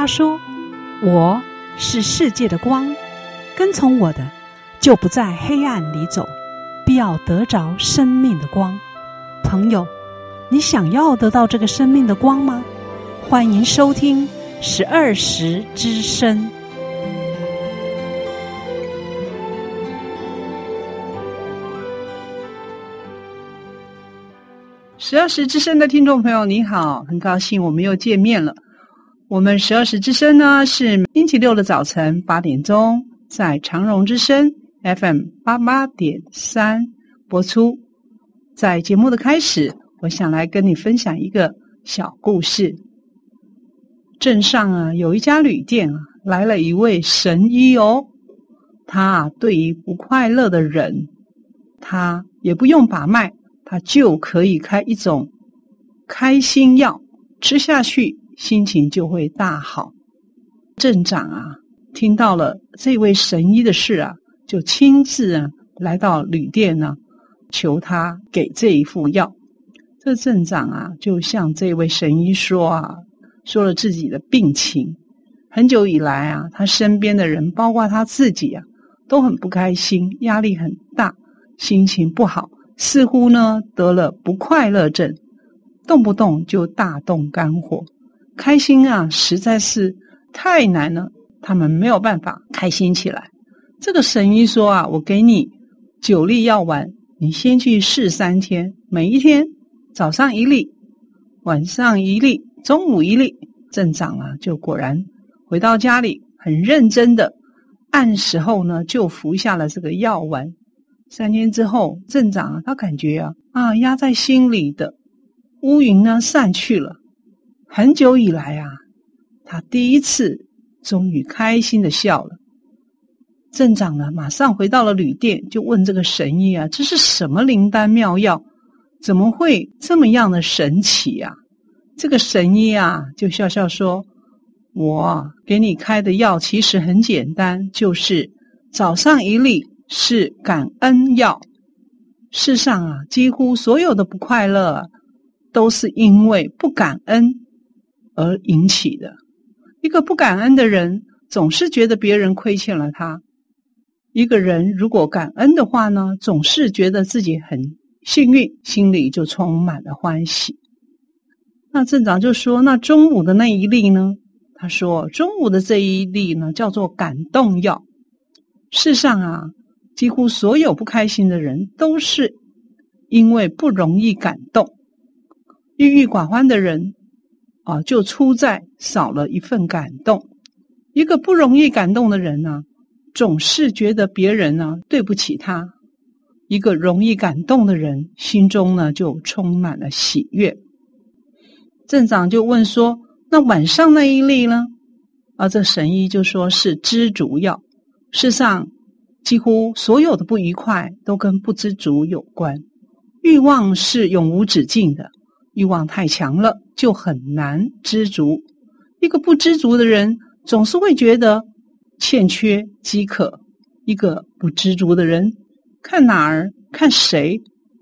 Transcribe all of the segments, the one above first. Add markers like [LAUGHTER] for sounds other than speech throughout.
他说：“我是世界的光，跟从我的，就不在黑暗里走，必要得着生命的光。”朋友，你想要得到这个生命的光吗？欢迎收听十二时之声。十二时之声的听众朋友，你好，很高兴我们又见面了。我们十二时之声呢，是星期六的早晨八点钟，在长荣之声 FM 八八点三播出。在节目的开始，我想来跟你分享一个小故事。镇上啊，有一家旅店啊，来了一位神医哦。他啊，对于不快乐的人，他也不用把脉。他就可以开一种开心药，吃下去心情就会大好。镇长啊，听到了这位神医的事啊，就亲自啊来到旅店呢，求他给这一副药。这镇长啊，就向这位神医说啊，说了自己的病情。很久以来啊，他身边的人，包括他自己啊，都很不开心，压力很大，心情不好。似乎呢得了不快乐症，动不动就大动肝火，开心啊实在是太难了，他们没有办法开心起来。这个神医说啊，我给你九粒药丸，你先去试三天，每一天早上一粒，晚上一粒，中午一粒。镇长啊，就果然回到家里，很认真的按时候呢就服下了这个药丸。三天之后，镇长啊，他感觉啊啊压在心里的乌云呢散去了。很久以来啊，他第一次终于开心的笑了。镇长呢，马上回到了旅店，就问这个神医啊：“这是什么灵丹妙药？怎么会这么样的神奇啊？”这个神医啊，就笑笑说：“我给你开的药其实很简单，就是早上一粒。”是感恩药。世上啊，几乎所有的不快乐，都是因为不感恩而引起的。一个不感恩的人，总是觉得别人亏欠了他；一个人如果感恩的话呢，总是觉得自己很幸运，心里就充满了欢喜。那镇长就说：“那中午的那一粒呢？”他说：“中午的这一粒呢，叫做感动药。世上啊。”几乎所有不开心的人，都是因为不容易感动。郁郁寡欢的人啊，就出在少了一份感动。一个不容易感动的人呢，总是觉得别人呢对不起他。一个容易感动的人，心中呢就充满了喜悦。镇长就问说：“那晚上那一粒呢？”啊，这神医就说是知足药。世上。几乎所有的不愉快都跟不知足有关。欲望是永无止境的，欲望太强了就很难知足。一个不知足的人总是会觉得欠缺、饥渴；一个不知足的人看哪儿、看谁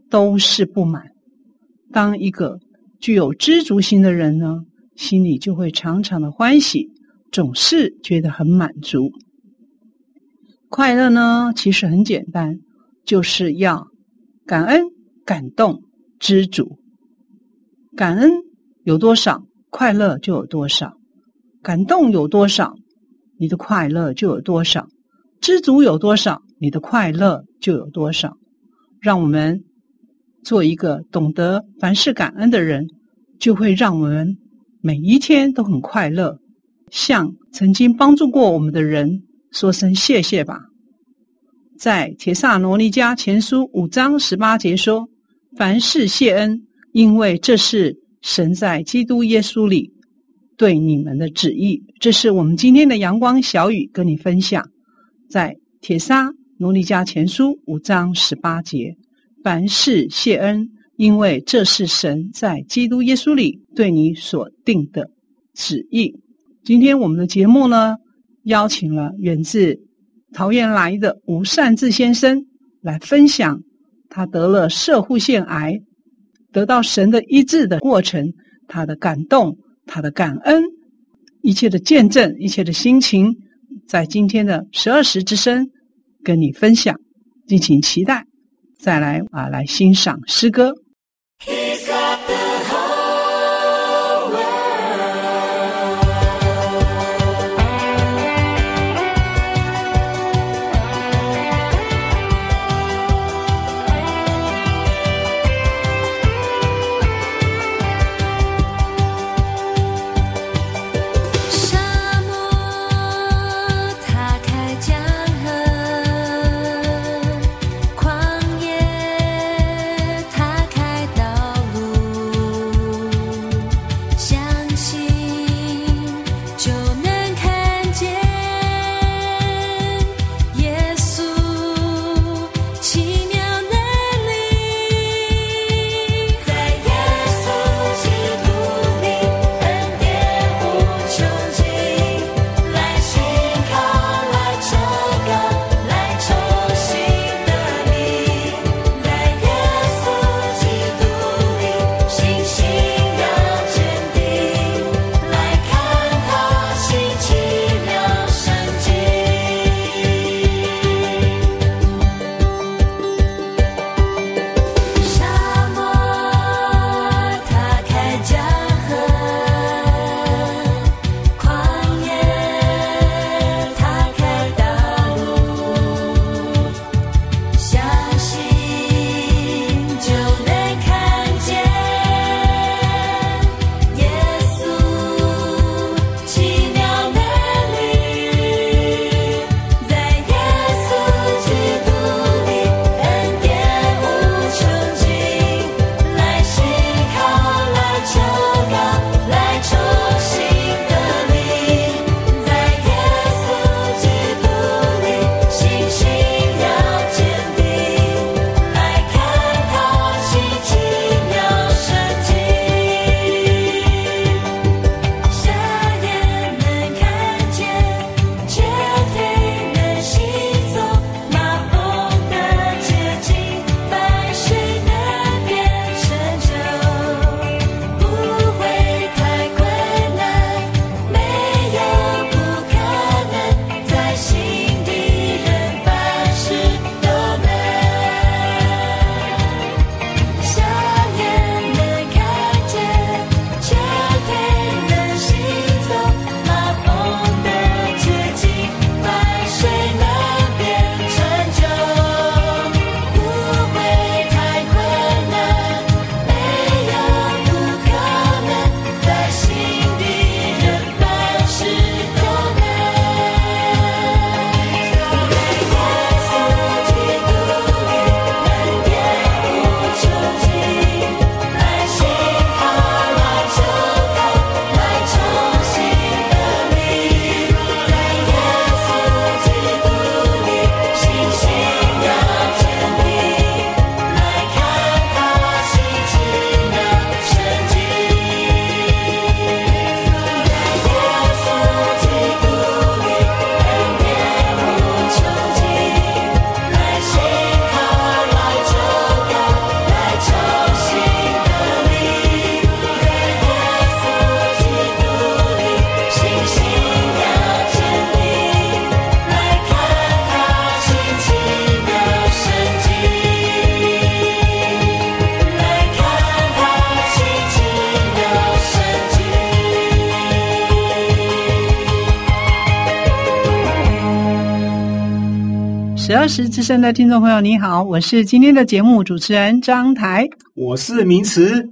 都是不满。当一个具有知足心的人呢，心里就会常常的欢喜，总是觉得很满足。快乐呢，其实很简单，就是要感恩、感动、知足。感恩有多少，快乐就有多少；感动有多少，你的快乐就有多少；知足有多少，你的快乐就有多少。让我们做一个懂得凡事感恩的人，就会让我们每一天都很快乐。向曾经帮助过我们的人。说声谢谢吧。在《帖萨罗尼迦前书》五章十八节说：“凡事谢恩，因为这是神在基督耶稣里对你们的旨意。”这是我们今天的阳光小雨跟你分享。在《铁砂奴隶家前书》五章十八节：“凡事谢恩，因为这是神在基督耶稣里对你所定的旨意。”今天我们的节目呢，邀请了远自桃园来的吴善志先生来分享他得了摄护腺癌，得到神的医治的过程，他的感动，他的感恩，一切的见证，一切的心情，在今天的十二时之声跟你分享，敬请期待。再来啊，来欣赏诗歌。十二时之声的听众朋友，你好，我是今天的节目主持人张台，我是明慈。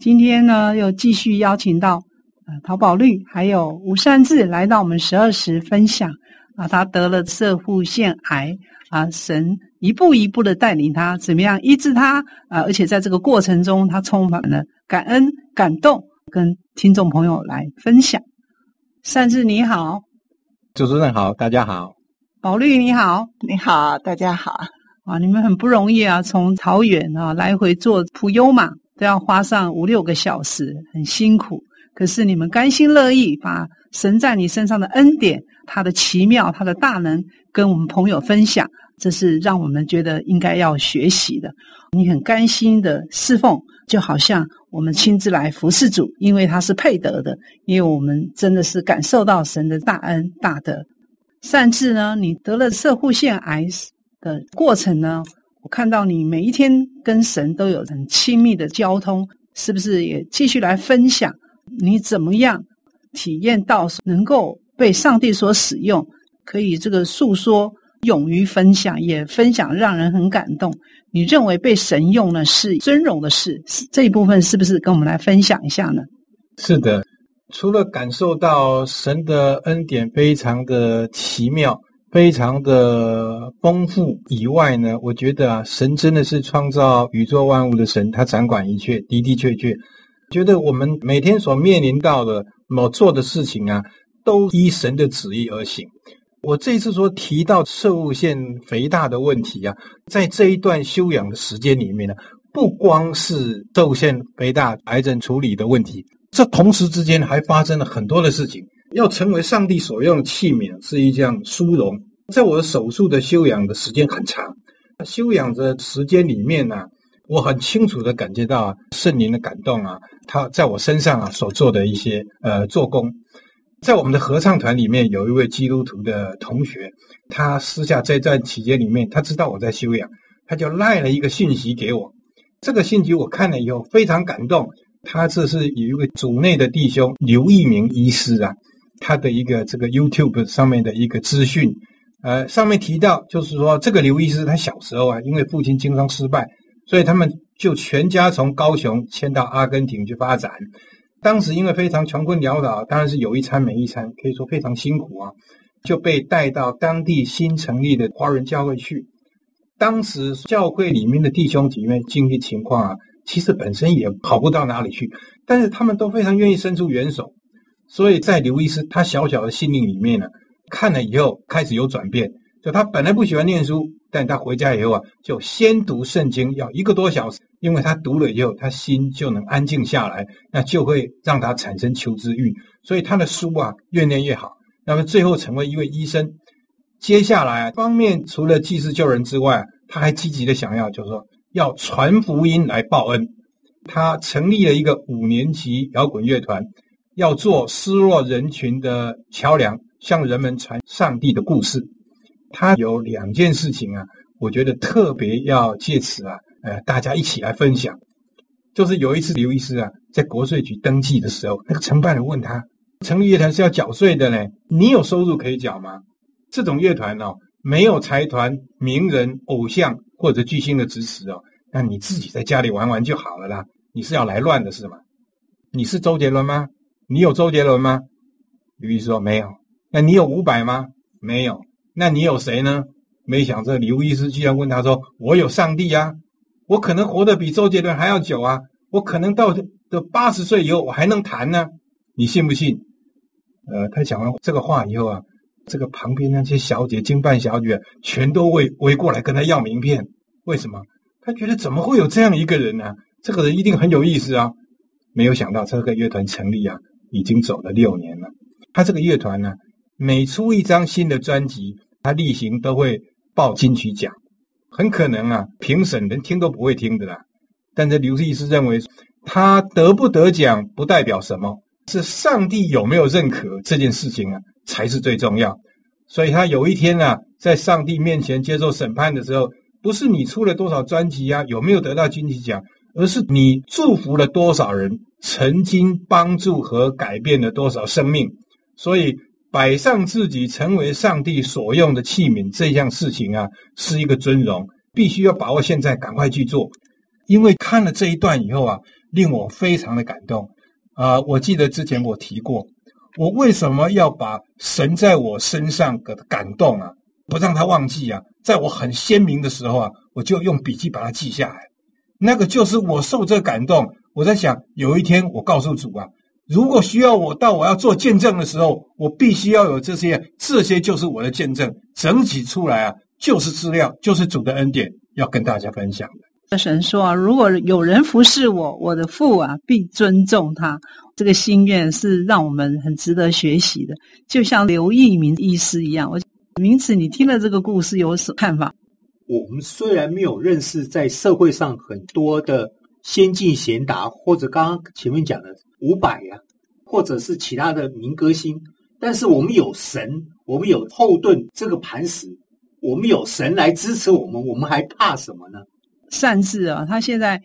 今天呢，又继续邀请到呃陶宝绿还有吴善志来到我们十二时分享啊，他得了摄护腺癌啊，神一步一步的带领他，怎么样医治他啊？而且在这个过程中，他充满了感恩、感动，跟听众朋友来分享。善志你好，主持人好，大家好。宝绿你好，你好，大家好啊！你们很不容易啊，从桃园啊来回坐普悠嘛都要花上五六个小时，很辛苦。可是你们甘心乐意把神在你身上的恩典、他的奇妙、他的大能跟我们朋友分享，这是让我们觉得应该要学习的。你很甘心的侍奉，就好像我们亲自来服侍主，因为他是配得的，因为我们真的是感受到神的大恩大德。甚至呢，你得了摄护腺癌的过程呢，我看到你每一天跟神都有很亲密的交通，是不是也继续来分享你怎么样体验到能够被上帝所使用，可以这个诉说，勇于分享，也分享让人很感动。你认为被神用呢是尊荣的事，这一部分是不是跟我们来分享一下呢？是的。除了感受到神的恩典非常的奇妙、非常的丰富以外呢，我觉得啊，神真的是创造宇宙万物的神，他掌管一切，的的确确，觉得我们每天所面临到的某做的事情啊，都依神的旨意而行。我这次说提到摄护腺肥大的问题啊，在这一段休养的时间里面呢，不光是摄护腺肥大癌症处理的问题。这同时之间还发生了很多的事情。要成为上帝所用的器皿，是一项殊荣。在我的手术的休养的时间很长，休养的时间里面呢、我很清楚地感觉到、圣灵的感动啊，他在我身上啊所做的一些呃做工。在我们的合唱团里面，有一位基督徒的同学，他私下在这段期间里面，他知道我在休养，他就赖了一个信息给我。这个信息我看了以后非常感动。他这是有一位主内的弟兄刘一明医师啊，他的一个这个 YouTube 上面的一个资讯，呃，上面提到就是说，这个刘医师他小时候啊，因为父亲经商失败，所以他们就全家从高雄迁到阿根廷去发展。当时因为非常穷困潦倒，当然是有一餐没一餐，可以说非常辛苦啊，就被带到当地新成立的华人教会去。当时教会里面的弟兄姐妹经济情况啊。其实本身也好不到哪里去，但是他们都非常愿意伸出援手，所以在刘医师他小小的心灵里面呢，看了以后开始有转变。就他本来不喜欢念书，但他回家以后啊，就先读圣经，要一个多小时，因为他读了以后，他心就能安静下来，那就会让他产生求知欲，所以他的书啊越念越好。那么最后成为一位医生。接下来啊，方面除了济世救人之外，他还积极的想要，就是说。要传福音来报恩，他成立了一个五年级摇滚乐团，要做失落人群的桥梁，向人们传上帝的故事。他有两件事情啊，我觉得特别要借此啊，呃，大家一起来分享。就是有一次刘医师啊，在国税局登记的时候，那个承办人问他，成立乐团是要缴税的呢，你有收入可以缴吗？这种乐团哦，没有财团、名人、偶像。或者巨星的支持哦，那你自己在家里玩玩就好了啦。你是要来乱的是吗？你是周杰伦吗？你有周杰伦吗？刘医师说没有。那你有伍佰吗？没有。那你有谁呢？没想这刘医师居然问他说：“我有上帝啊，我可能活得比周杰伦还要久啊，我可能到的八十岁以后我还能弹呢，你信不信？”呃，他讲完这个话以后啊。这个旁边那些小姐、经办小姐全都围围过来跟他要名片。为什么？他觉得怎么会有这样一个人呢？这个人一定很有意思啊！没有想到这个乐团成立啊，已经走了六年了。他这个乐团呢，每出一张新的专辑，他例行都会报金曲奖。很可能啊，评审连听都不会听的啦。但是刘医师认为，他得不得奖不代表什么，是上帝有没有认可这件事情啊。才是最重要，所以他有一天啊，在上帝面前接受审判的时候，不是你出了多少专辑啊，有没有得到金曲奖，而是你祝福了多少人，曾经帮助和改变了多少生命。所以摆上自己成为上帝所用的器皿这项事情啊，是一个尊荣，必须要把握现在，赶快去做。因为看了这一段以后啊，令我非常的感动啊，我记得之前我提过。我为什么要把神在我身上的感动啊，不让他忘记啊？在我很鲜明的时候啊，我就用笔记把它记下来。那个就是我受这感动。我在想，有一天我告诉主啊，如果需要我到我要做见证的时候，我必须要有这些，这些就是我的见证，整体出来啊，就是资料，就是主的恩典，要跟大家分享的。神说啊，如果有人服侍我，我的父啊必尊重他。这个心愿是让我们很值得学习的，就像刘义明医师一样。我名词，你听了这个故事有什么看法？我们虽然没有认识在社会上很多的先进贤达，或者刚刚前面讲的伍佰呀，或者是其他的民歌星，但是我们有神，我们有后盾这个磐石，我们有神来支持我们，我们还怕什么呢？善智啊，他现在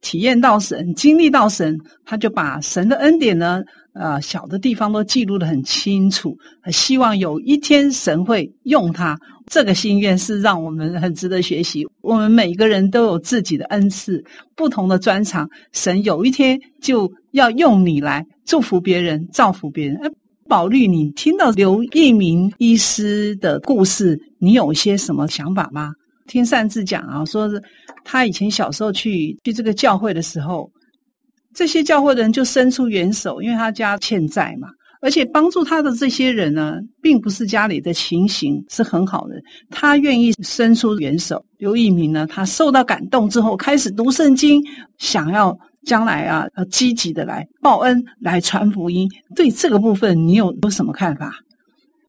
体验到神，经历到神，他就把神的恩典呢，呃，小的地方都记录得很清楚。希望有一天神会用他，这个心愿是让我们很值得学习。我们每个人都有自己的恩赐，不同的专长，神有一天就要用你来祝福别人、造福别人。宝律，你听到刘一鸣医师的故事，你有些什么想法吗？听善智讲啊，说是他以前小时候去去这个教会的时候，这些教会的人就伸出援手，因为他家欠债嘛，而且帮助他的这些人呢，并不是家里的情形是很好的，他愿意伸出援手。刘一鸣呢，他受到感动之后，开始读圣经，想要将来啊，要，积极的来报恩，来传福音。对这个部分，你有有什么看法？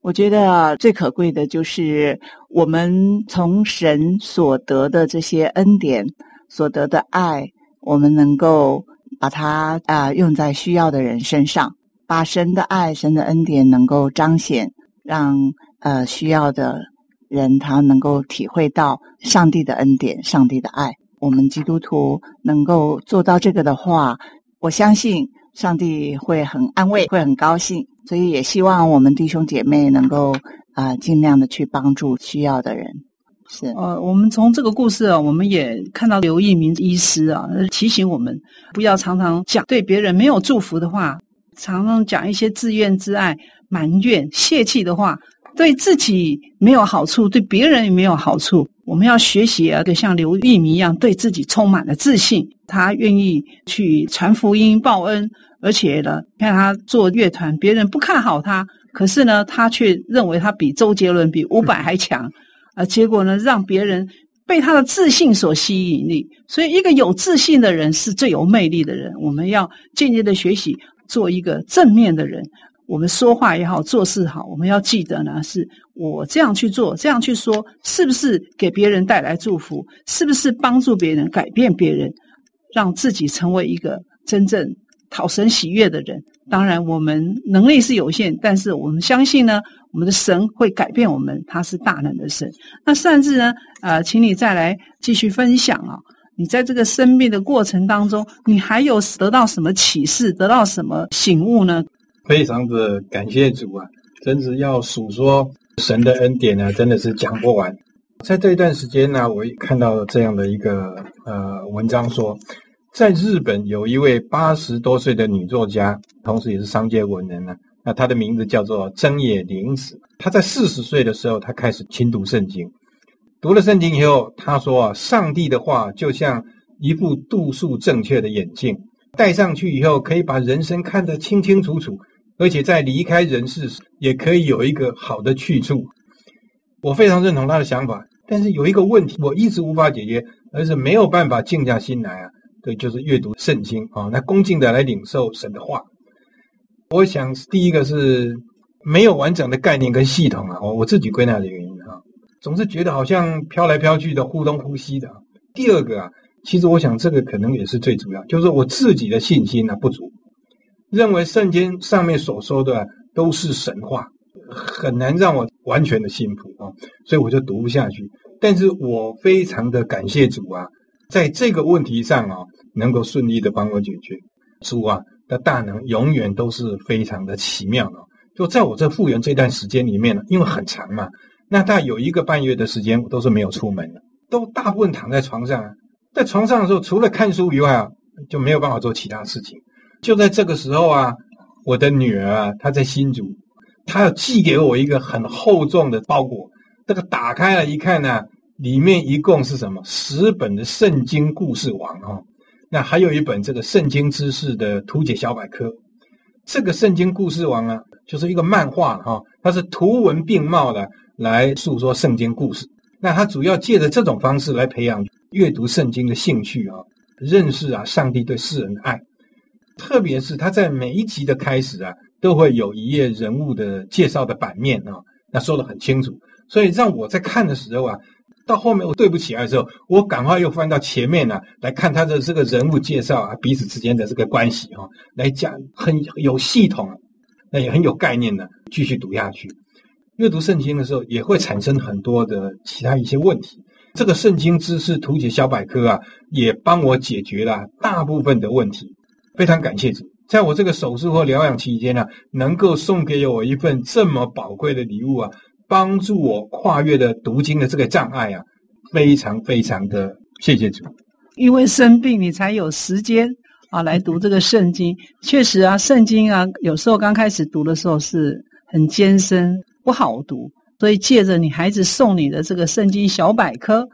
我觉得最可贵的就是我们从神所得的这些恩典，所得的爱，我们能够把它啊、用在需要的人身上，把神的爱、神的恩典能够彰显，让呃需要的人他能够体会到上帝的恩典、上帝的爱。我们基督徒能够做到这个的话，我相信上帝会很安慰，会很高兴。所以也希望我们弟兄姐妹能够啊、尽量的去帮助需要的人。是，呃，我们从这个故事啊，我们也看到刘义民医师啊，提醒我们不要常常讲对别人没有祝福的话，常常讲一些自怨自艾、埋怨、泄气的话，对自己没有好处，对别人也没有好处。我们要学习啊，就像刘义民一样，对自己充满了自信，他愿意去传福音、报恩。而且呢，看他做乐团，别人不看好他，可是呢，他却认为他比周杰伦、比伍佰还强，啊，结果呢，让别人被他的自信所吸引力。所以，一个有自信的人是最有魅力的人。我们要渐渐的学习做一个正面的人。我们说话也好，做事好，我们要记得呢，是我这样去做，这样去说，是不是给别人带来祝福？是不是帮助别人、改变别人，让自己成为一个真正。讨神喜悦的人，当然我们能力是有限，但是我们相信呢，我们的神会改变我们，他是大能的神。那善智呢，呃，请你再来继续分享啊，你在这个生命的过程当中，你还有得到什么启示，得到什么醒悟呢？非常的感谢主啊，真是要数说神的恩典呢，真的是讲不完。在这一段时间呢，我看到了这样的一个呃文章说。在日本有一位八十多岁的女作家，同时也是商界文人呢。那她的名字叫做真野玲子。她在四十岁的时候，她开始亲读圣经。读了圣经以后，她说啊，上帝的话就像一副度数正确的眼镜，戴上去以后可以把人生看得清清楚楚，而且在离开人世时也可以有一个好的去处。我非常认同她的想法，但是有一个问题，我一直无法解决，而是没有办法静下心来啊。对，就是阅读圣经啊，那恭敬的来领受神的话。我想第一个是没有完整的概念跟系统啊，我我自己归纳的原因啊，总是觉得好像飘来飘去的，忽东忽西的。第二个啊，其实我想这个可能也是最主要，就是我自己的信心呢不足，认为圣经上面所说的都是神话，很难让我完全的信服啊，所以我就读不下去。但是我非常的感谢主啊。在这个问题上啊，能够顺利的帮我解决，主啊的大能永远都是非常的奇妙的。就在我这复原这段时间里面呢，因为很长嘛，那大概有一个半月的时间，我都是没有出门的，都大部分躺在床上。在床上的时候，除了看书以外啊，就没有办法做其他事情。就在这个时候啊，我的女儿啊，她在新竹，她要寄给我一个很厚重的包裹，这个打开了一看呢。里面一共是什么？十本的圣经故事网啊，那还有一本这个圣经知识的图解小百科。这个圣经故事网啊，就是一个漫画哈，它是图文并茂的来诉说圣经故事。那它主要借着这种方式来培养阅读圣经的兴趣啊，认识啊上帝对世人的爱。特别是它在每一集的开始啊，都会有一页人物的介绍的版面啊，那说得很清楚，所以让我在看的时候啊。到后面我对不起来的时候，我赶快又翻到前面啊，来看他的这个人物介绍啊，彼此之间的这个关系、啊，来讲很有系统，那也很有概念的，继续读下去。阅读圣经的时候，也会产生很多的其他一些问题。这个圣经知识图解小百科啊，也帮我解决了大部分的问题。非常感谢主，在我这个手术或疗养期间呢、能够送给我一份这么宝贵的礼物啊，帮助我跨越了读经的这个障碍啊，非常非常的谢谢主。因为生病，你才有时间啊来读这个圣经。确实啊，圣经啊，有时候刚开始读的时候是很艰深，不好读。所以借着你孩子送你的这个圣经小百科，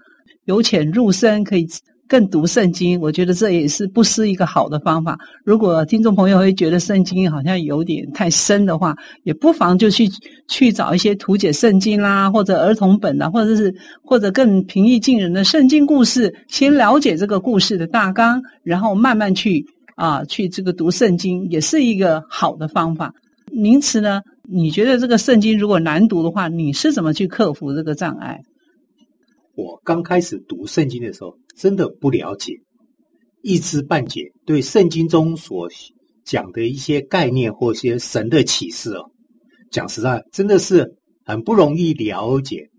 由浅入深，可以更读圣经。我觉得这也是不失一个好的方法。如果听众朋友会觉得圣经好像有点太深的话，也不妨就去去找一些图解圣经啦，或者儿童本啦，或者是或者更平易近人的圣经故事，先了解这个故事的大纲，然后慢慢去啊去这个读圣经，也是一个好的方法。名词呢？你觉得这个圣经如果难读的话，你是怎么去克服这个障碍？我刚开始读圣经的时候，真的不了解，一知半解，对圣经中所讲的一些概念或一些神的启示哦，讲实在，真的是很不容易了解。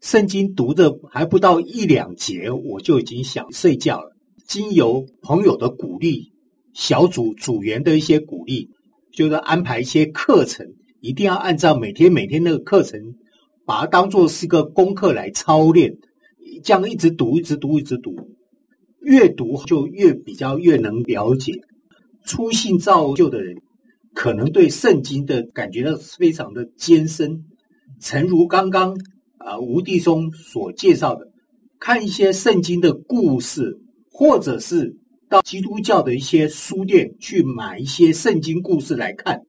圣经读的还不到一两节，我就已经想睡觉了。经由朋友的鼓励，小组组员的一些鼓励，就是安排一些课程。一定要按照每天每天那个课程，把它当做是个功课来操练，这样一直读，一直读，一直读，越读就越比较越能了解。初信造就的人，可能对圣经的感觉到非常的艰深。诚如刚刚啊吴弟兄所介绍的，看一些圣经的故事，或者是到基督教的一些书店去买一些圣经故事来看。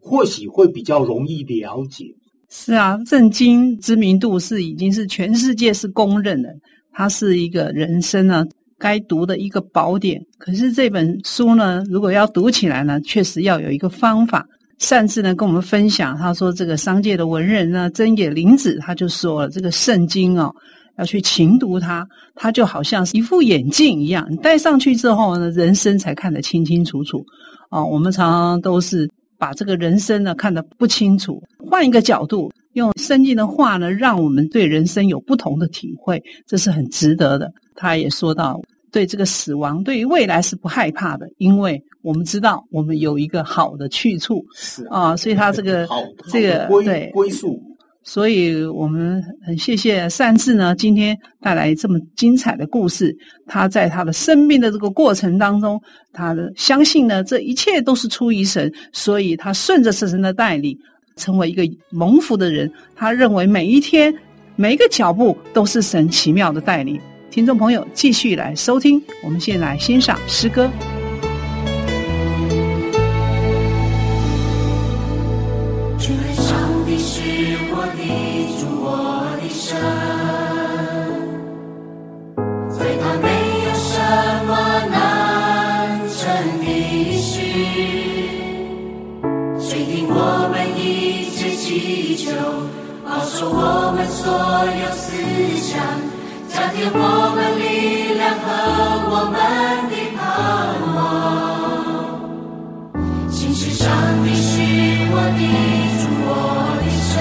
或许会比较容易了解。是啊，圣经知名度是已经是全世界是公认的，它是一个人生呢该读的一个宝典。可是这本书呢，如果要读起来呢，确实要有一个方法。上次呢跟我们分享，他说这个商界的文人呢，真野林子他就说了，这个圣经哦，要去勤读它，它就好像是一副眼镜一样，你戴上去之后呢，人生才看得清清楚楚。哦，我们常常都是。把这个人生呢看得不清楚，换一个角度，用圣经的话呢，让我们对人生有不同的体会，这是很值得的。他也说到，对这个死亡，对于未来是不害怕的，因为我们知道我们有一个好的去处，是啊，啊，所以他这个好这个对归宿。所以我们很谢谢善智呢，今天带来这么精彩的故事。他在他的生命的这个过程当中，他的相信呢，这一切都是出于神，所以他顺着神的带领，成为一个蒙福的人。他认为每一天每一个脚步都是神奇妙的带领。听众朋友，继续来收听，我们先来欣赏诗歌。求，保守我们所有思想，加添我们力量和我们的盼望。心事上帝是我的主，我的神。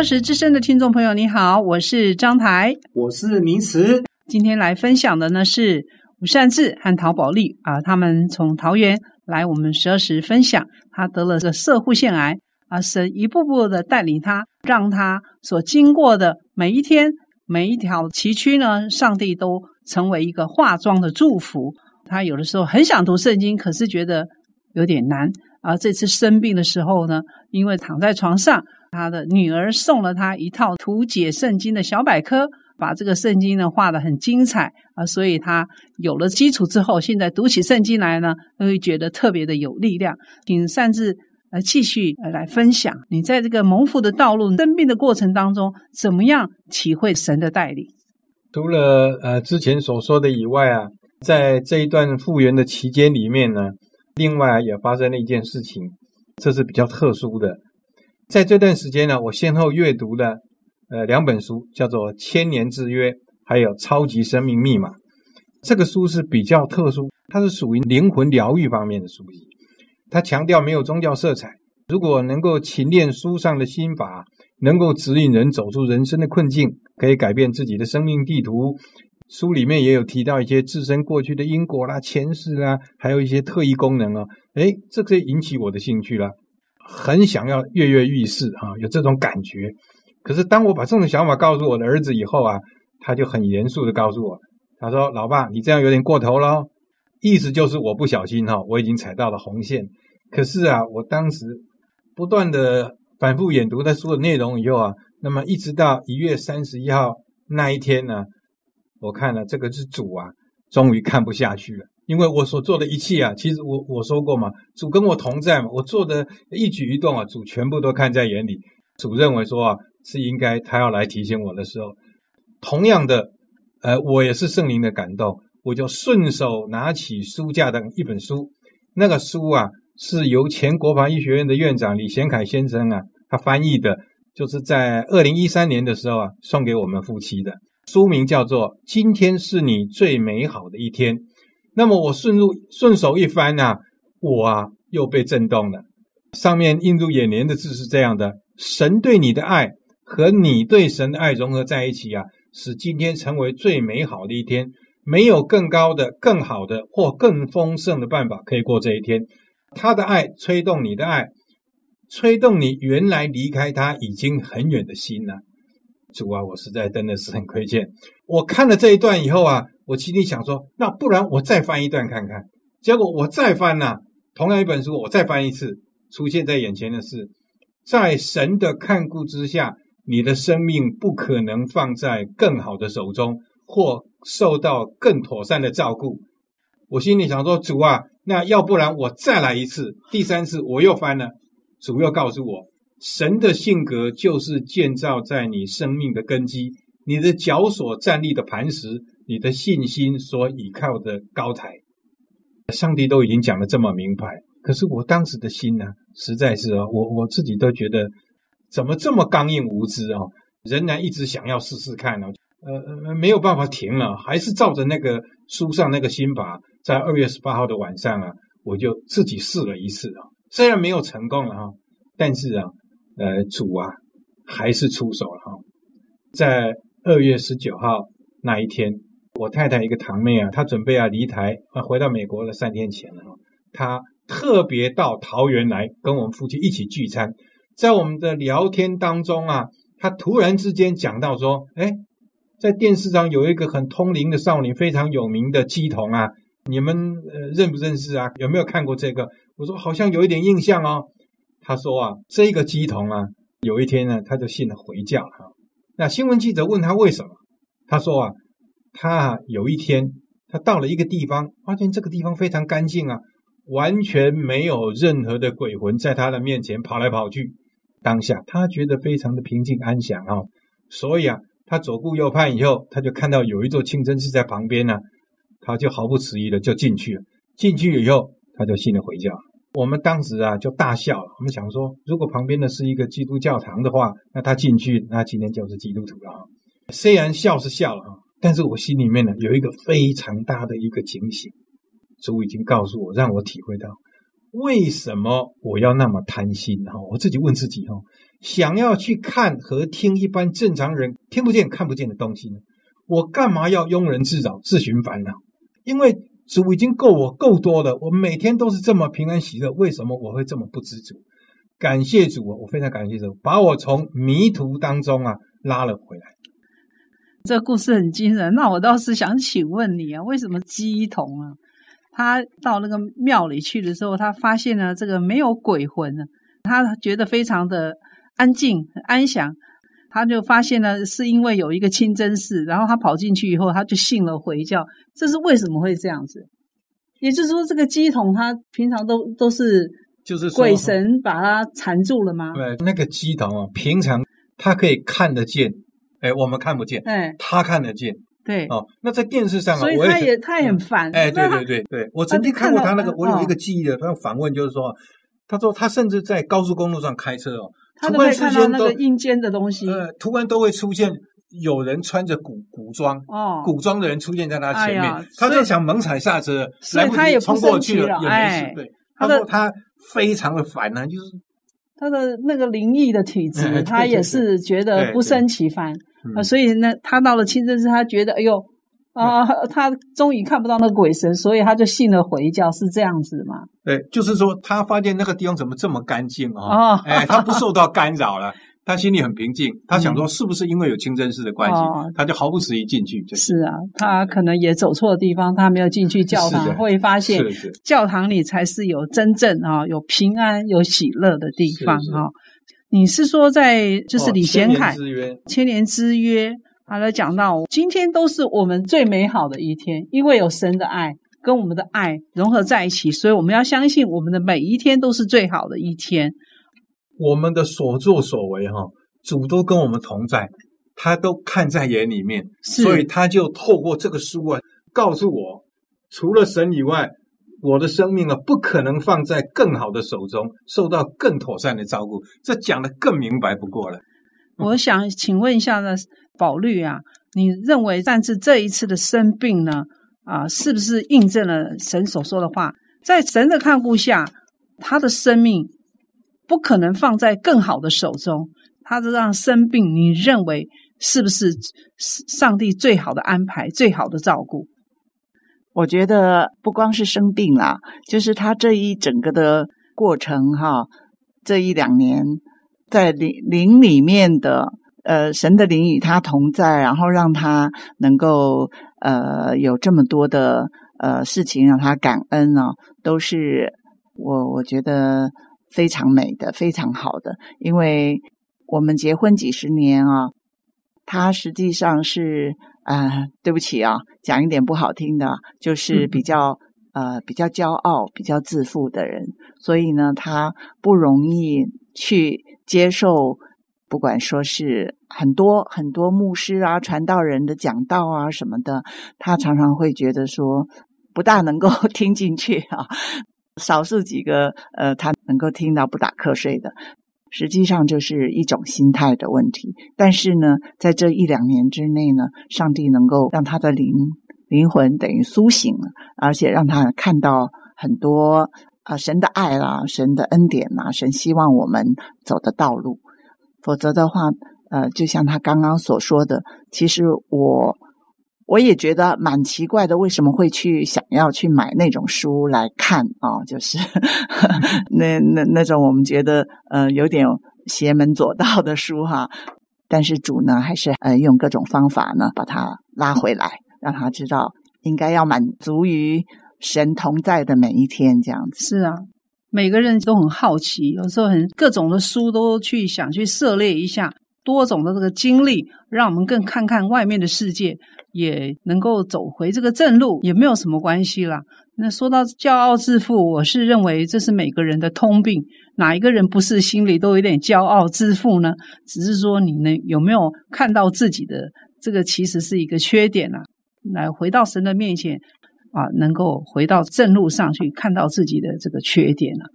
二时之声的听众朋友，你好，我是张台，我是明慈。今天来分享的呢是吴善志和陶宝丽啊，他们从桃园来我们十二时分享，他得了个摄护腺癌啊，神一步步的带领他，让他所经过的每一天每一条崎岖呢，上帝都成为一个化妆的祝福。他有的时候很想读圣经，可是觉得有点难啊。这次生病的时候呢，因为躺在床上。他的女儿送了他一套图解圣经的小百科，把这个圣经呢画得很精彩啊，所以他有了基础之后，现在读起圣经来呢，都会觉得特别的有力量。请擅自呃继续来分享，你在这个蒙福的道路生病的过程当中，怎么样体会神的带领？除了呃之前所说的以外啊，在这一段复原的期间里面呢，另外也发生了一件事情，这是比较特殊的。在这段时间呢，我先后阅读了呃两本书，叫做《千年之约》，还有《超级生命密码》。这个书是比较特殊，它是属于灵魂疗愈方面的书籍。它强调没有宗教色彩。如果能够勤练书上的心法，能够指引人走出人生的困境，可以改变自己的生命地图。书里面也有提到一些自身过去的因果啦、前世啦，还有一些特异功能哦。诶，这可以引起我的兴趣了。很想要跃跃欲试啊，有这种感觉。可是当我把这种想法告诉我的儿子以后啊，他就很严肃的告诉我，他说：“老爸，你这样有点过头了。”意思就是我不小心哈，我已经踩到了红线。可是啊，我当时不断的反复研读他书的内容以后啊，那么一直到一月三十一号那一天呢，我看了这个是主啊，终于看不下去了。因为我所做的一切啊，其实我我说过嘛，主跟我同在嘛，我做的一举一动啊，主全部都看在眼里。主认为说啊，是应该他要来提醒我的时候，同样的，呃，我也是圣灵的感动，我就顺手拿起书架的一本书，那个书啊，是由前国防医学院的院长李贤凯先生啊，他翻译的，就是在二零一三年的时候啊，送给我们夫妻的，书名叫做《今天是你最美好的一天》。那么我顺入顺手一翻啊，我啊又被震动了。上面映入眼帘的字是这样的：神对你的爱和你对神的爱融合在一起啊，使今天成为最美好的一天。没有更高的、更好的或更丰盛的办法可以过这一天。他的爱吹动你的爱，吹动你原来离开他已经很远的心了。主啊，我实在真的是很亏欠。我看了这一段以后啊。我心里想说，那不然我再翻一段看看。结果我再翻呐、啊，同样一本书，我再翻一次，出现在眼前的是，在神的看顾之下，你的生命不可能放在更好的手中，或受到更妥善的照顾。我心里想说，主啊，那要不然我再来一次，第三次我又翻了，主又告诉我，神的性格就是建造在你生命的根基，你的脚所站立的磐石，你的信心所倚靠的高台。上帝都已经讲得这么明白，可是我当时的心呢，实在是啊，我我自己都觉得怎么这么刚硬无知啊，仍然一直想要试试看呢，呃呃，没有办法停了，还是照着那个书上那个心法，在二月十八号的晚上啊，我就自己试了一次啊，虽然没有成功了哈，但是啊，呃，主啊，还是出手了哈，在二月十九号那一天。我太太一个堂妹啊，她准备要离台啊，回到美国了三天前了。她特别到桃园来跟我们夫妻一起聚餐，在我们的聊天当中啊，她突然之间讲到说：“哎，在电视上有一个很通灵的少女，非常有名的乩童啊，你们呃认不认识啊？有没有看过这个？”我说：“好像有一点印象哦。”她说：“啊，这个乩童啊，有一天呢，他就信了回教哈。那新闻记者问他为什么，他说啊。他有一天，他到了一个地方，发现这个地方非常干净啊，完全没有任何的鬼魂在他的面前跑来跑去。当下他觉得非常的平静安详啊，所以啊，他左顾右盼以后，他就看到有一座清真寺在旁边呢，他就毫不迟疑的就进去了。进去以后，他就信了回教。我们当时啊就大笑了，我们想说，如果旁边的是一个基督教堂的话，那他进去，那今天就是基督徒了啊。虽然笑是笑了啊。但是我心里面呢，有一个非常大的一个警醒，主已经告诉我，让我体会到为什么我要那么贪心哈。我自己问自己哈，想要去看和听一般正常人听不见、看不见的东西呢？我干嘛要庸人自扰、自寻烦恼？因为主已经够我够多了，我每天都是这么平安喜乐，为什么我会这么不知足？感谢主啊，我非常感谢主，把我从迷途当中啊拉了回来。这个故事很惊人，那我倒是想请问你啊，为什么鸡童啊，他到那个庙里去的时候，他发现了这个没有鬼魂呢，他觉得非常的安静安详，他就发现呢，是因为有一个清真寺，然后他跑进去以后，他就信了回教，这是为什么会这样子？也就是说，这个鸡童他平常都都是就是鬼神把他缠住了吗？对，那个鸡童啊，平常他可以看得见。哎，我们看不见，哎，他看得见，对，哦，那在电视上啊，所以他也他也很烦，哎，对对对对，我曾经看过他那个，我有一个记忆的，他访问就是说，他说他甚至在高速公路上开车哦，他都会看到那个阴间的东西，呃，突然都会出现有人穿着古古装，哦，古装的人出现在他前面，他就想猛踩刹车，所以他也冲过去了，也没事，对，他说他非常的烦呢，就是他的那个灵异的体质，[LAUGHS] 他也是觉得不胜其烦。啊，所以呢，他到了清真寺，他觉得，哎呦，啊，他终于看不到那鬼神，所以他就信了回教，是这样子吗？对，就是说他发现那个地方怎么这么干净啊？哦，哎，他不受到干扰了，他心里很平静。他想说，是不是因为有清真寺的关系，嗯、他就毫不迟疑进去？是啊，他可能也走错地方，他没有进去教堂，会发现教堂里才是有真正啊有平安、有喜乐的地方啊。你是说在就是李贤凯千年之约，他来讲到今天都是我们最美好的一天，因为有神的爱跟我们的爱融合在一起，所以我们要相信我们的每一天都是最好的一天。我们的所作所为，哈，主都跟我们同在，他都看在眼里面，所以他就透过这个书啊，告诉我，除了神以外。我的生命啊，不可能放在更好的手中，受到更妥善的照顾。这讲得更明白不过了。我想请问一下呢，宝律啊，你认为但是这一次的生病呢，啊，是不是印证了神所说的话？在神的看顾下，他的生命不可能放在更好的手中。他这样生病，你认为是不是上帝最好的安排、最好的照顾？我觉得不光是生病啦，就是他这一整个的过程哈，这一两年在灵灵里面的呃神的灵与他同在，然后让他能够呃有这么多的呃事情让他感恩啊，都是我我觉得非常美的，非常好的，因为我们结婚几十年啊，他实际上是。啊、呃，对不起啊，讲一点不好听的，就是比较、嗯、呃比较骄傲、比较自负的人，所以呢，他不容易去接受，不管说是很多很多牧师啊、传道人的讲道啊什么的，他常常会觉得说不大能够 [LAUGHS] 听进去啊。少数几个呃，他能够听到不打瞌睡的，实际上就是一种心态的问题。但是呢，在这一两年之内呢，上帝能够让他的灵灵魂等于苏醒了，而且让他看到很多啊、神的爱啦、神的恩典啦、神希望我们走的道路。否则的话，呃，就像他刚刚所说的，其实我。我也觉得蛮奇怪的，为什么会去想要去买那种书来看啊、哦？就是 [LAUGHS] 那那那种我们觉得呃有点邪门左道的书哈。但是主呢，还是呃用各种方法呢把他拉回来，让他知道应该要满足于神同在的每一天这样子。是啊，每个人都很好奇，有时候很各种的书都去想去涉猎一下，多种的这个经历，让我们更看看外面的世界。也能够走回这个正路，也没有什么关系啦。那说到骄傲自负，我是认为这是每个人的通病。哪一个人不是心里都有点骄傲自负呢？只是说你呢有没有看到自己的这个其实是一个缺点啊？来回到神的面前啊，能够回到正路上去看到自己的这个缺点啊。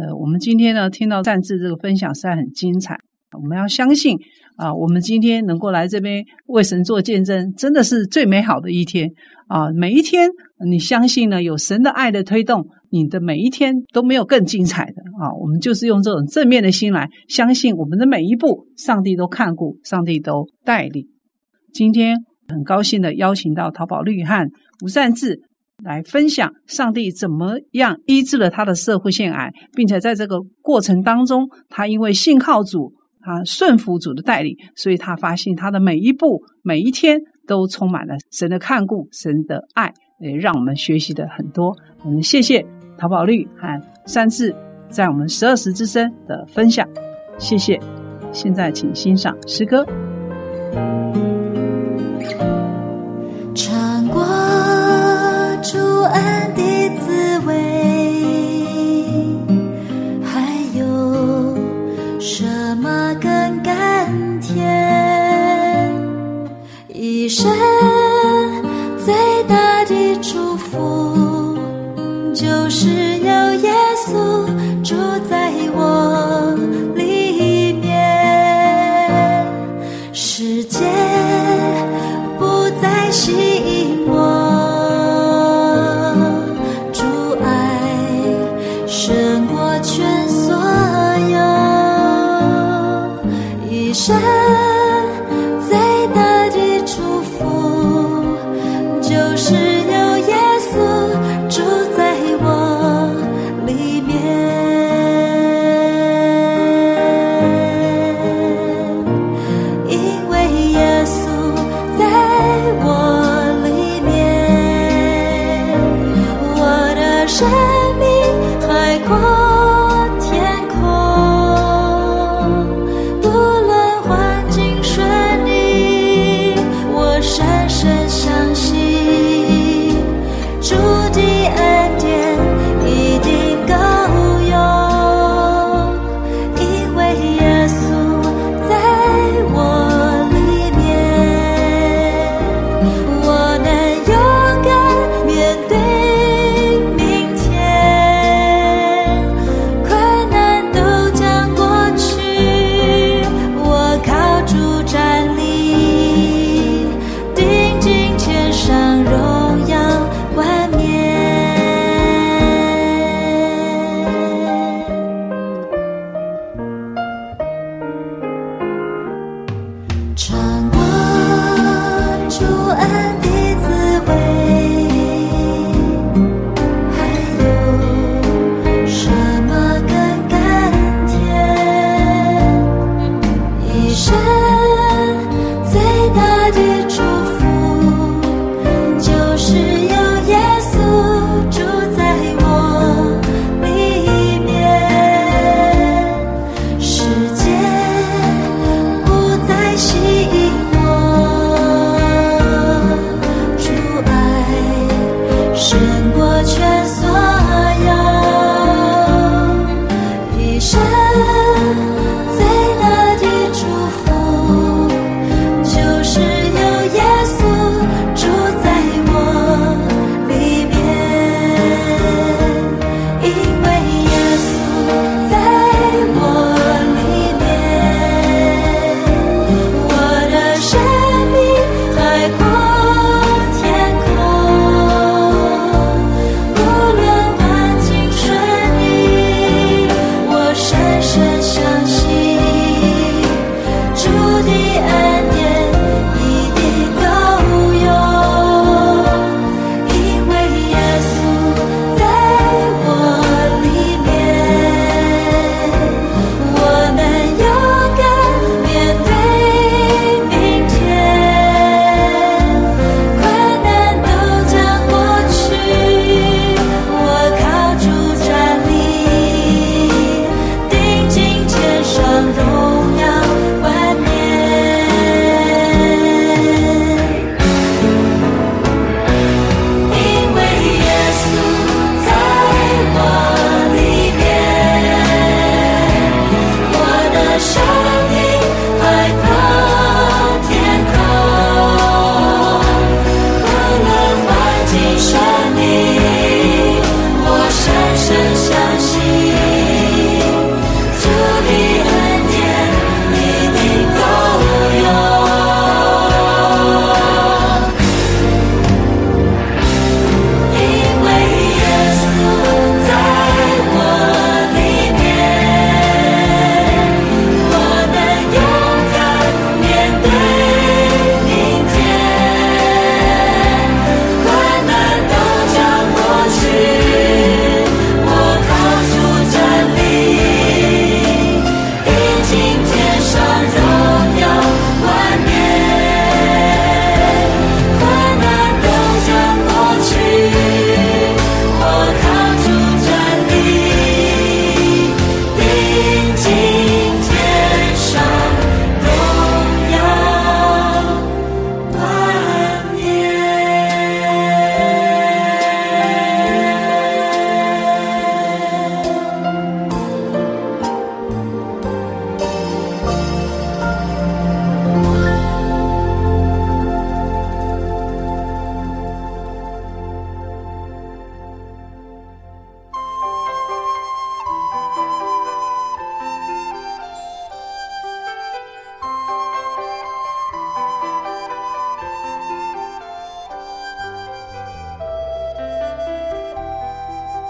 呃，我们今天呢听到善志这个分享实在很精彩。我们要相信啊，我们今天能够来这边为神做见证，真的是最美好的一天啊！每一天，你相信呢，有神的爱的推动，你的每一天都没有更精彩的啊！我们就是用这种正面的心来相信，我们的每一步，上帝都看顾，上帝都带领。今天很高兴的邀请到陶宝绿和吴善志来分享上帝怎么样医治了他的社会腺癌，并且在这个过程当中，他因为信靠主。他顺服主的带领，所以他发现他的每一步、每一天都充满了神的看顾、神的爱，也让我们学习的很多。我们谢谢陶宝绿和三志在我们十二时之声的分享，谢谢。现在请欣赏诗歌。一生最大的祝福，就是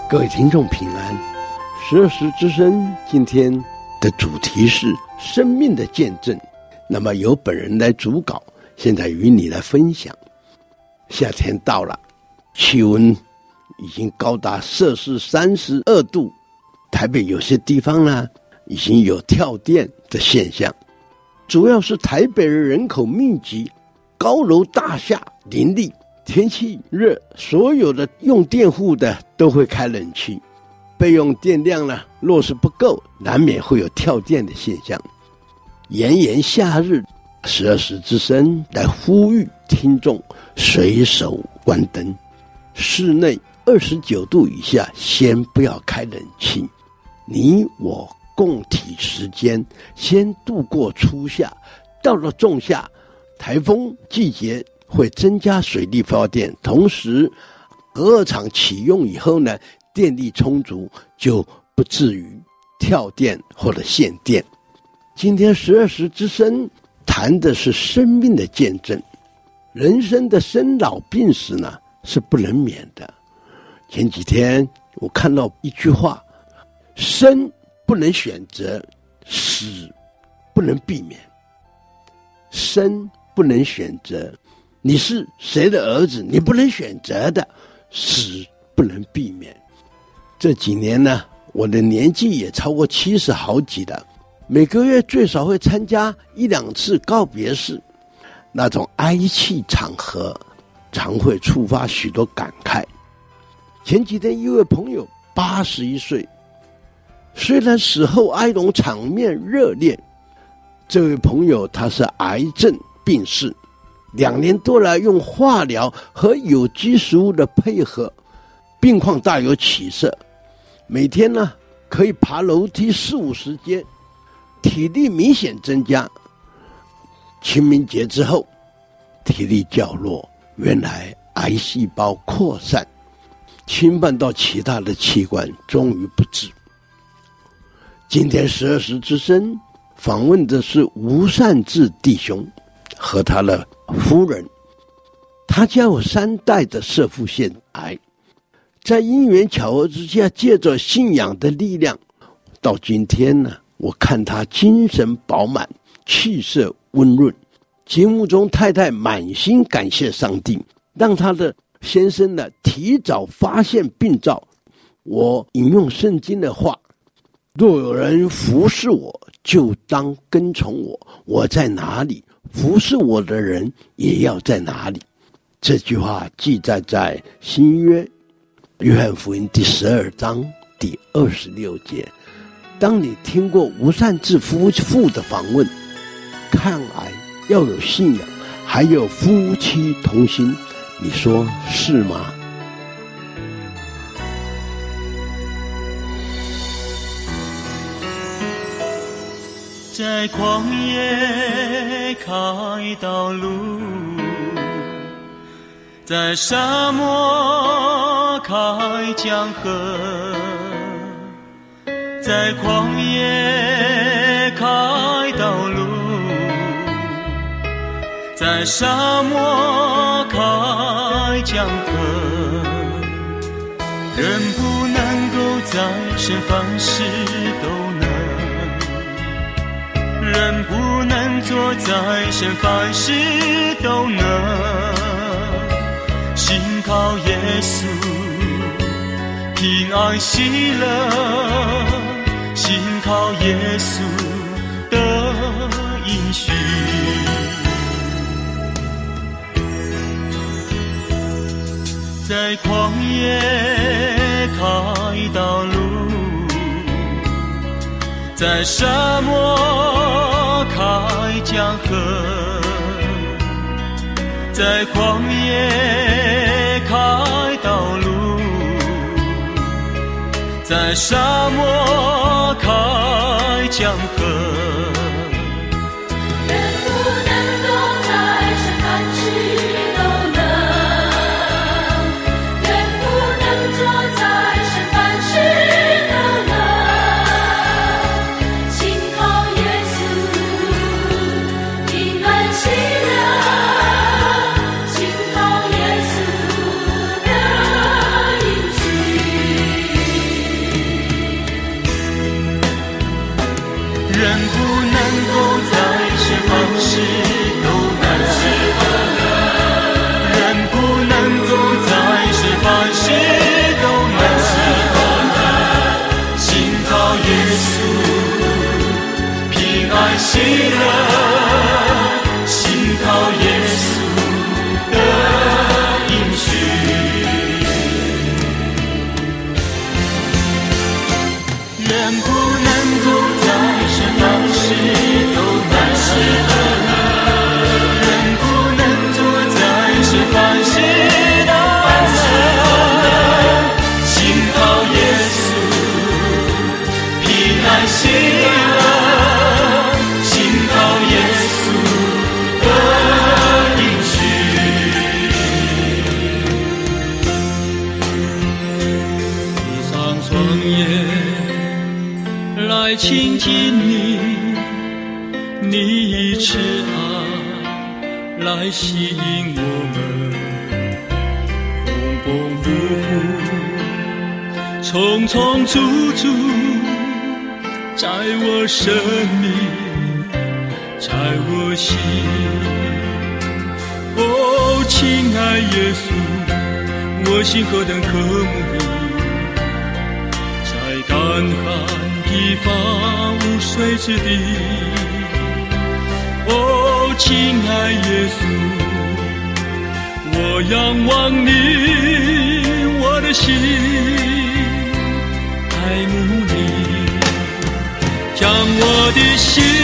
各位听众平安，十二时之声今天的主题是生命的见证。那么由本人来主稿，现在与你来分享。夏天到了，气温已经高达摄氏三十二度，台北有些地方呢已经有跳电的现象，主要是台北的人口密集，高楼大厦林立。天气热，所有的用电户的都会开冷气，备用电量呢，若是不够，难免会有跳电的现象。炎炎夏日，十二时之声来呼吁听众随手关灯，室内二十九度以下先不要开冷气。你我共体时间，先度过初夏，到了仲夏，台风季节。会增加水力发电，同时核二厂启用以后呢，电力充足，就不至于跳电或者限电。今天十二时之声谈的是生命的见证，人生的生老病死呢是不能免的。前几天我看到一句话：生不能选择，死不能避免。生不能选择。你是谁的儿子？你不能选择的，死不能避免。这几年呢，我的年纪也超过七十好几了，每个月最少会参加一两次告别式，那种哀戚场合，常会触发许多感慨。前几天一位朋友八十一岁，虽然死后哀荣场面热烈，这位朋友他是癌症病逝。两年多来，用化疗和有机食物的配合，病况大有起色。每天呢，可以爬楼梯四五十阶，体力明显增加。清明节之后，体力较弱，原来癌细胞扩散，侵犯到其他的器官，终于不治。今天十二时之声访问的是吴善志弟兄和他的。夫人，他家有三代的摄护腺癌，在因缘巧合之下，借着信仰的力量，到今天呢，我看他精神饱满，气色温润。节目中，太太满心感谢上帝，让他的先生呢提早发现病灶。我引用圣经的话：“若有人服侍我，就当跟从我。我在哪里？”服侍我的人也要在哪里？这句话记载在新约约翰福音第十二章第二十六节。当你听过吴善志夫妇的访问，抗癌要有信仰，还有夫妻同心，你说是吗？在旷野开道路，在沙漠开江河，在旷野开道路，在沙漠开江河，人不能够在身凡事都能。人在身，凡事都能。信靠耶稣，平安喜乐。信靠耶稣的应许，在旷野开道路。在沙漠开江河，在旷野开道路，在沙漠开江河。生命，在我心。哦，亲爱耶稣，我心何等渴慕你，在干旱地方无水之地。哦，亲爱耶稣，我仰望你，我的心爱慕你，我的心。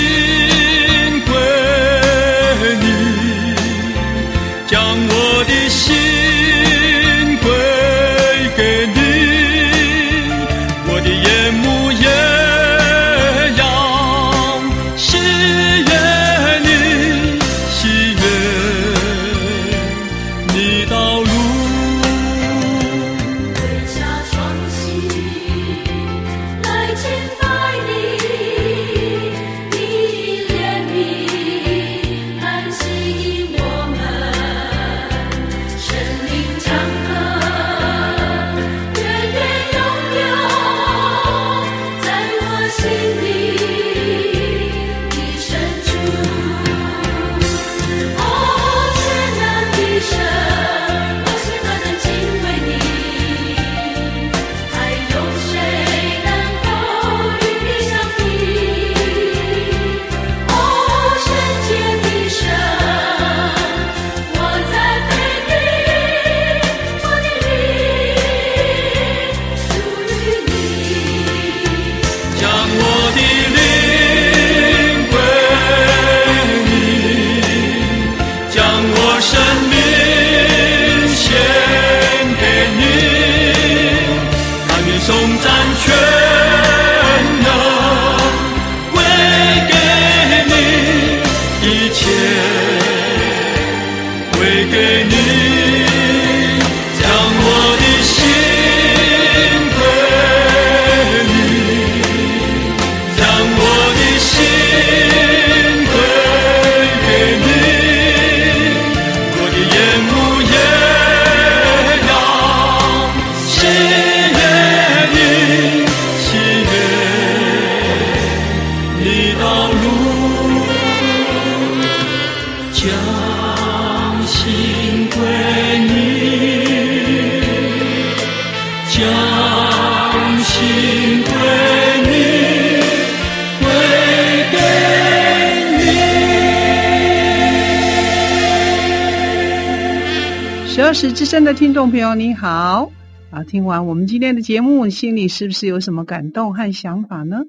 的听众朋友，你好！啊，听完我们今天的节目，心里是不是有什么感动和想法呢？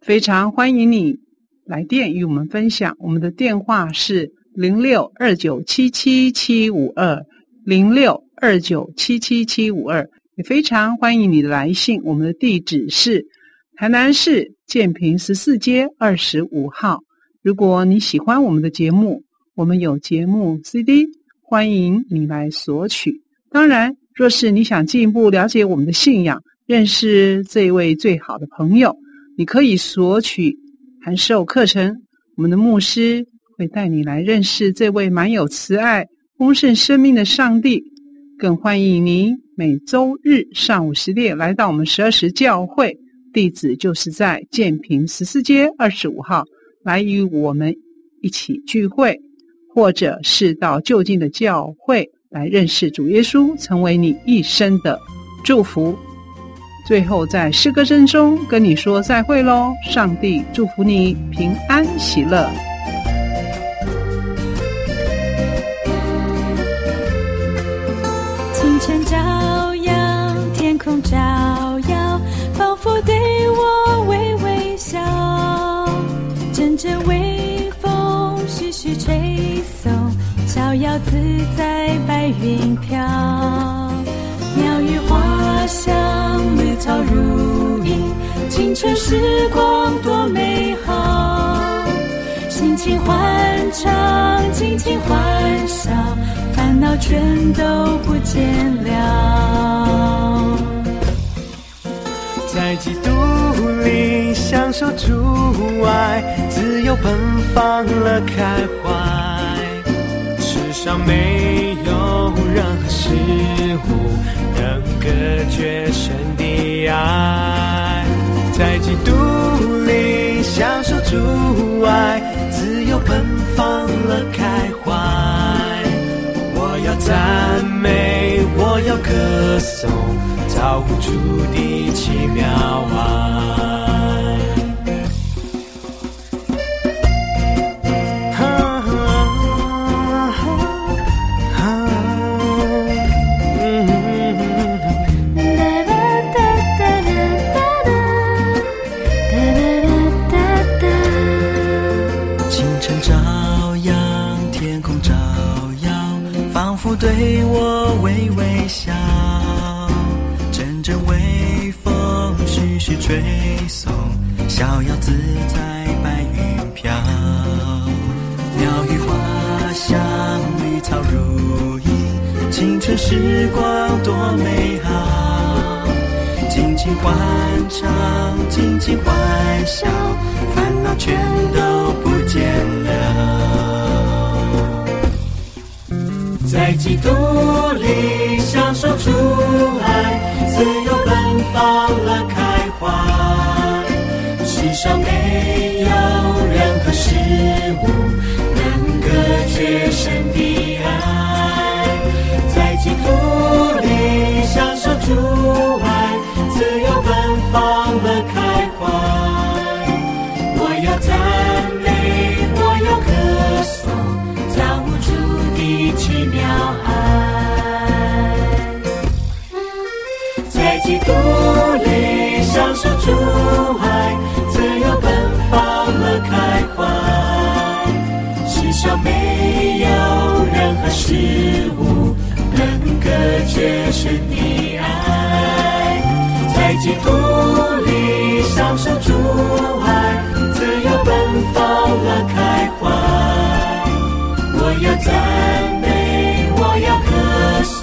非常欢迎你来电与我们分享。我们的电话是零六二九七七七五二零六二九七七七五二，也非常欢迎你的来信。我们的地址是台南市建平十四街二十五号。如果你喜欢我们的节目，我们有节目 CD。欢迎你来索取。当然，若是你想进一步了解我们的信仰，认识这位最好的朋友，你可以索取函授课程。我们的牧师会带你来认识这位满有慈爱、丰盛生命的上帝。更欢迎您每周日上午十点来到我们十二时教会，地址就是在建平十四街二十五号，来与我们一起聚会。或者是到就近的教会来认识主耶稣，成为你一生的祝福。最后，在诗歌声中跟你说再会喽！上帝祝福你平安喜乐。自在，白云飘，鸟语花香，绿草如茵，青春时光多美好。心情欢畅，尽情欢笑，烦恼全都不见了。在基督里享受主爱，自由奔放了开怀。上没有任何事物能隔绝神的爱，在基督里享受主爱，自由奔放了开怀。我要赞美，我要歌颂，造物主的奇妙爱。时光多美好。尽情欢唱，尽情欢笑，烦恼全都不见了。在基督里享受主爱，自由奔放乐开怀。世上没有任何事物能隔绝神的事物能隔绝神的爱。在基督里享受主爱，自由奔放了开怀。我要赞美，我要歌颂。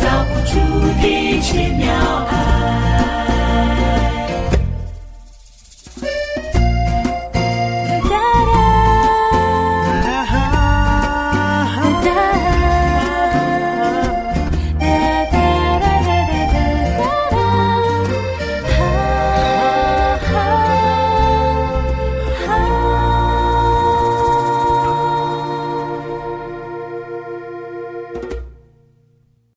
造物主的奇妙爱。